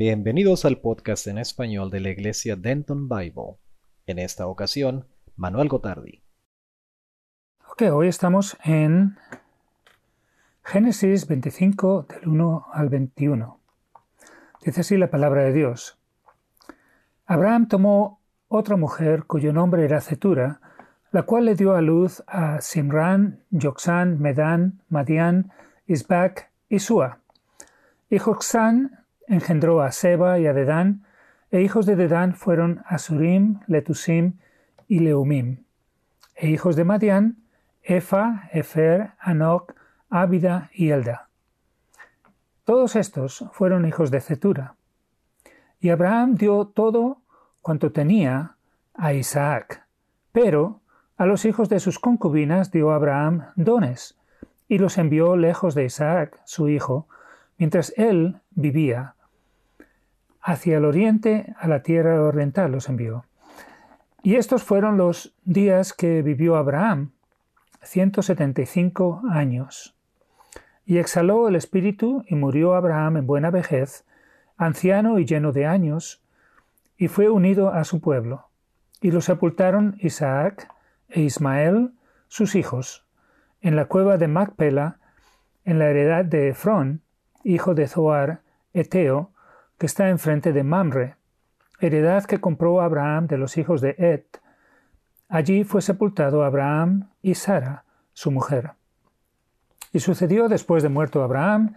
Bienvenidos al podcast en español de la iglesia Denton Bible. En esta ocasión, Manuel Gotardi. Ok, hoy estamos en Génesis 25 del 1 al 21. Dice así la palabra de Dios. Abraham tomó otra mujer cuyo nombre era Cetura, la cual le dio a luz a Simran, Joxán, Medán, Madián, Isbac y Sua. Y Joxán engendró a Seba y a Dedán, e hijos de Dedán fueron Asurim, Letusim y Leumim. E hijos de Madián, Efa, Efer, Anok, Ábida y Elda. Todos estos fueron hijos de Cetura. Y Abraham dio todo cuanto tenía a Isaac, pero a los hijos de sus concubinas dio Abraham dones, y los envió lejos de Isaac, su hijo, mientras él vivía, hacia el oriente, a la tierra oriental los envió. Y estos fueron los días que vivió Abraham, 175 años. Y exhaló el espíritu y murió Abraham en buena vejez, anciano y lleno de años, y fue unido a su pueblo. Y lo sepultaron Isaac e Ismael, sus hijos, en la cueva de Macpela, en la heredad de Efrón, hijo de Zoar, Eteo, que está enfrente de Mamre, heredad que compró Abraham de los hijos de Et. Allí fue sepultado Abraham y Sara, su mujer. Y sucedió después de muerto Abraham,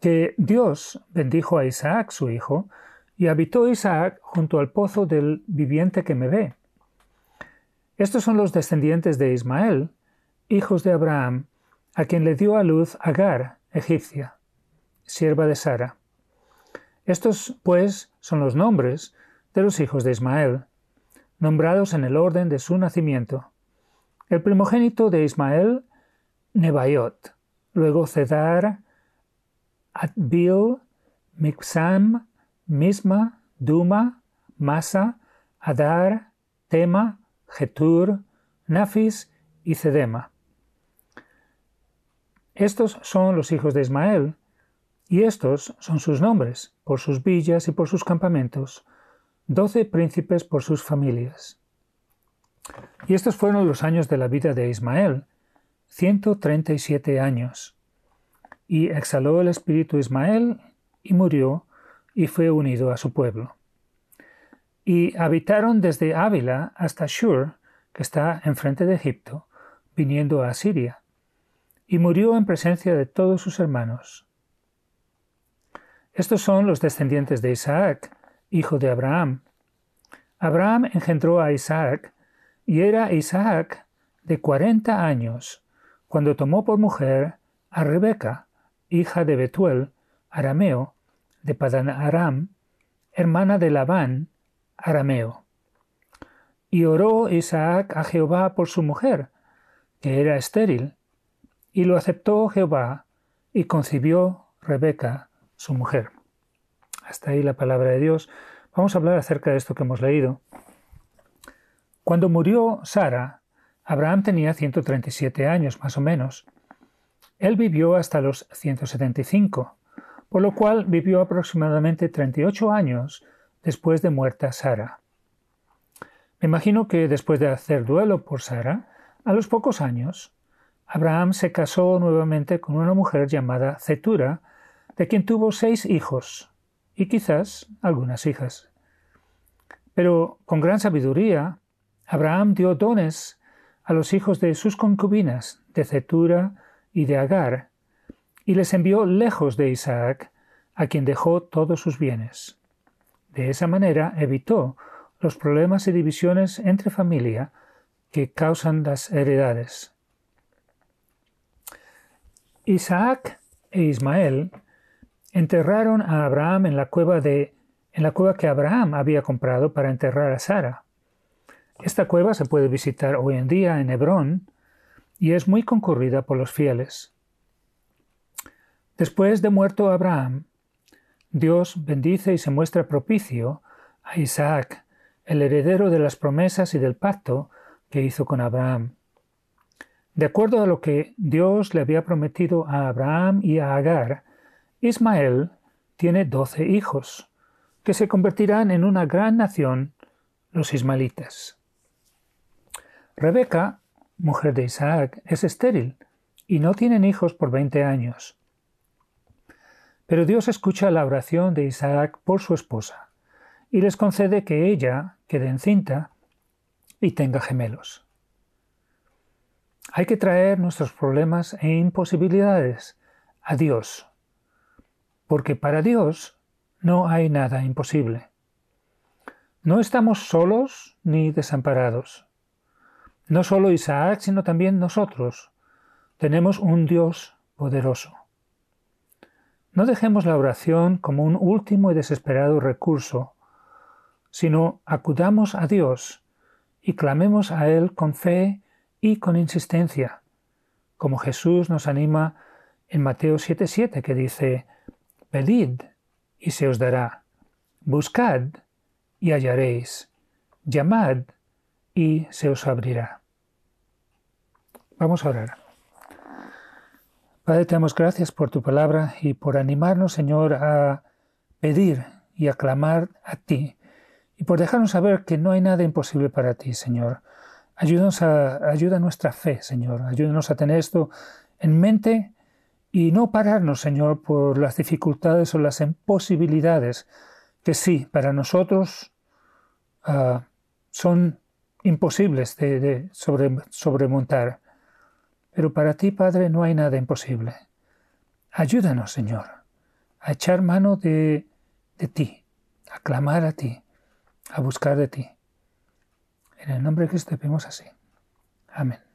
que Dios bendijo a Isaac, su hijo, y habitó Isaac junto al pozo del viviente que me ve. Estos son los descendientes de Ismael, hijos de Abraham, a quien le dio a luz Agar, egipcia, sierva de Sara. Estos, pues, son los nombres de los hijos de Ismael, nombrados en el orden de su nacimiento. El primogénito de Ismael, Nebaiot, luego Cedar, Adbil, Mixam, Misma, Duma, Masa, Adar, Tema, Getur, Nafis y Cedema. Estos son los hijos de Ismael, y estos son sus nombres, por sus villas y por sus campamentos, doce príncipes por sus familias. Y estos fueron los años de la vida de Ismael, ciento treinta y siete años. Y exhaló el espíritu Ismael, y murió, y fue unido a su pueblo. Y habitaron desde Ávila hasta Shur, que está enfrente de Egipto, viniendo a Siria. Y murió en presencia de todos sus hermanos, estos son los descendientes de Isaac, hijo de Abraham. Abraham engendró a Isaac, y era Isaac de cuarenta años, cuando tomó por mujer a Rebeca, hija de Betuel, arameo, de Padan Aram, hermana de Labán, arameo. Y oró Isaac a Jehová por su mujer, que era estéril, y lo aceptó Jehová, y concibió Rebeca, su mujer. Hasta ahí la palabra de Dios. Vamos a hablar acerca de esto que hemos leído. Cuando murió Sara, Abraham tenía 137 años más o menos. Él vivió hasta los 175, por lo cual vivió aproximadamente 38 años después de muerta Sara. Me imagino que después de hacer duelo por Sara, a los pocos años, Abraham se casó nuevamente con una mujer llamada Cetura, de quien tuvo seis hijos y quizás algunas hijas. Pero con gran sabiduría, Abraham dio dones a los hijos de sus concubinas, de Cetura y de Agar, y les envió lejos de Isaac, a quien dejó todos sus bienes. De esa manera evitó los problemas y divisiones entre familia que causan las heredades. Isaac e Ismael enterraron a Abraham en la cueva de en la cueva que Abraham había comprado para enterrar a Sara. Esta cueva se puede visitar hoy en día en Hebrón y es muy concurrida por los fieles. Después de muerto Abraham, Dios bendice y se muestra propicio a Isaac, el heredero de las promesas y del pacto que hizo con Abraham. De acuerdo a lo que Dios le había prometido a Abraham y a Agar, Ismael tiene doce hijos, que se convertirán en una gran nación, los ismaelitas. Rebeca, mujer de Isaac, es estéril y no tienen hijos por veinte años. Pero Dios escucha la oración de Isaac por su esposa y les concede que ella quede encinta y tenga gemelos. Hay que traer nuestros problemas e imposibilidades a Dios, porque para Dios no hay nada imposible. No estamos solos ni desamparados. No solo Isaac, sino también nosotros. Tenemos un Dios poderoso. No dejemos la oración como un último y desesperado recurso, sino acudamos a Dios y clamemos a Él con fe y con insistencia, como Jesús nos anima en Mateo 7:7 que dice, Pedid y se os dará, buscad y hallaréis, llamad y se os abrirá. Vamos a orar. Padre, te damos gracias por tu palabra y por animarnos, Señor, a pedir y a clamar a ti, y por dejarnos saber que no hay nada imposible para ti, Señor. Ayúdanos a, ayuda a nuestra fe, Señor. Ayúdanos a tener esto en mente y no pararnos, Señor, por las dificultades o las imposibilidades que sí, para nosotros ah, son imposibles de, de sobre, sobremontar. Pero para ti, Padre, no hay nada imposible. Ayúdanos, Señor, a echar mano de, de ti, a clamar a ti, a buscar de ti. En el nombre de Cristo te pedimos así. Amén.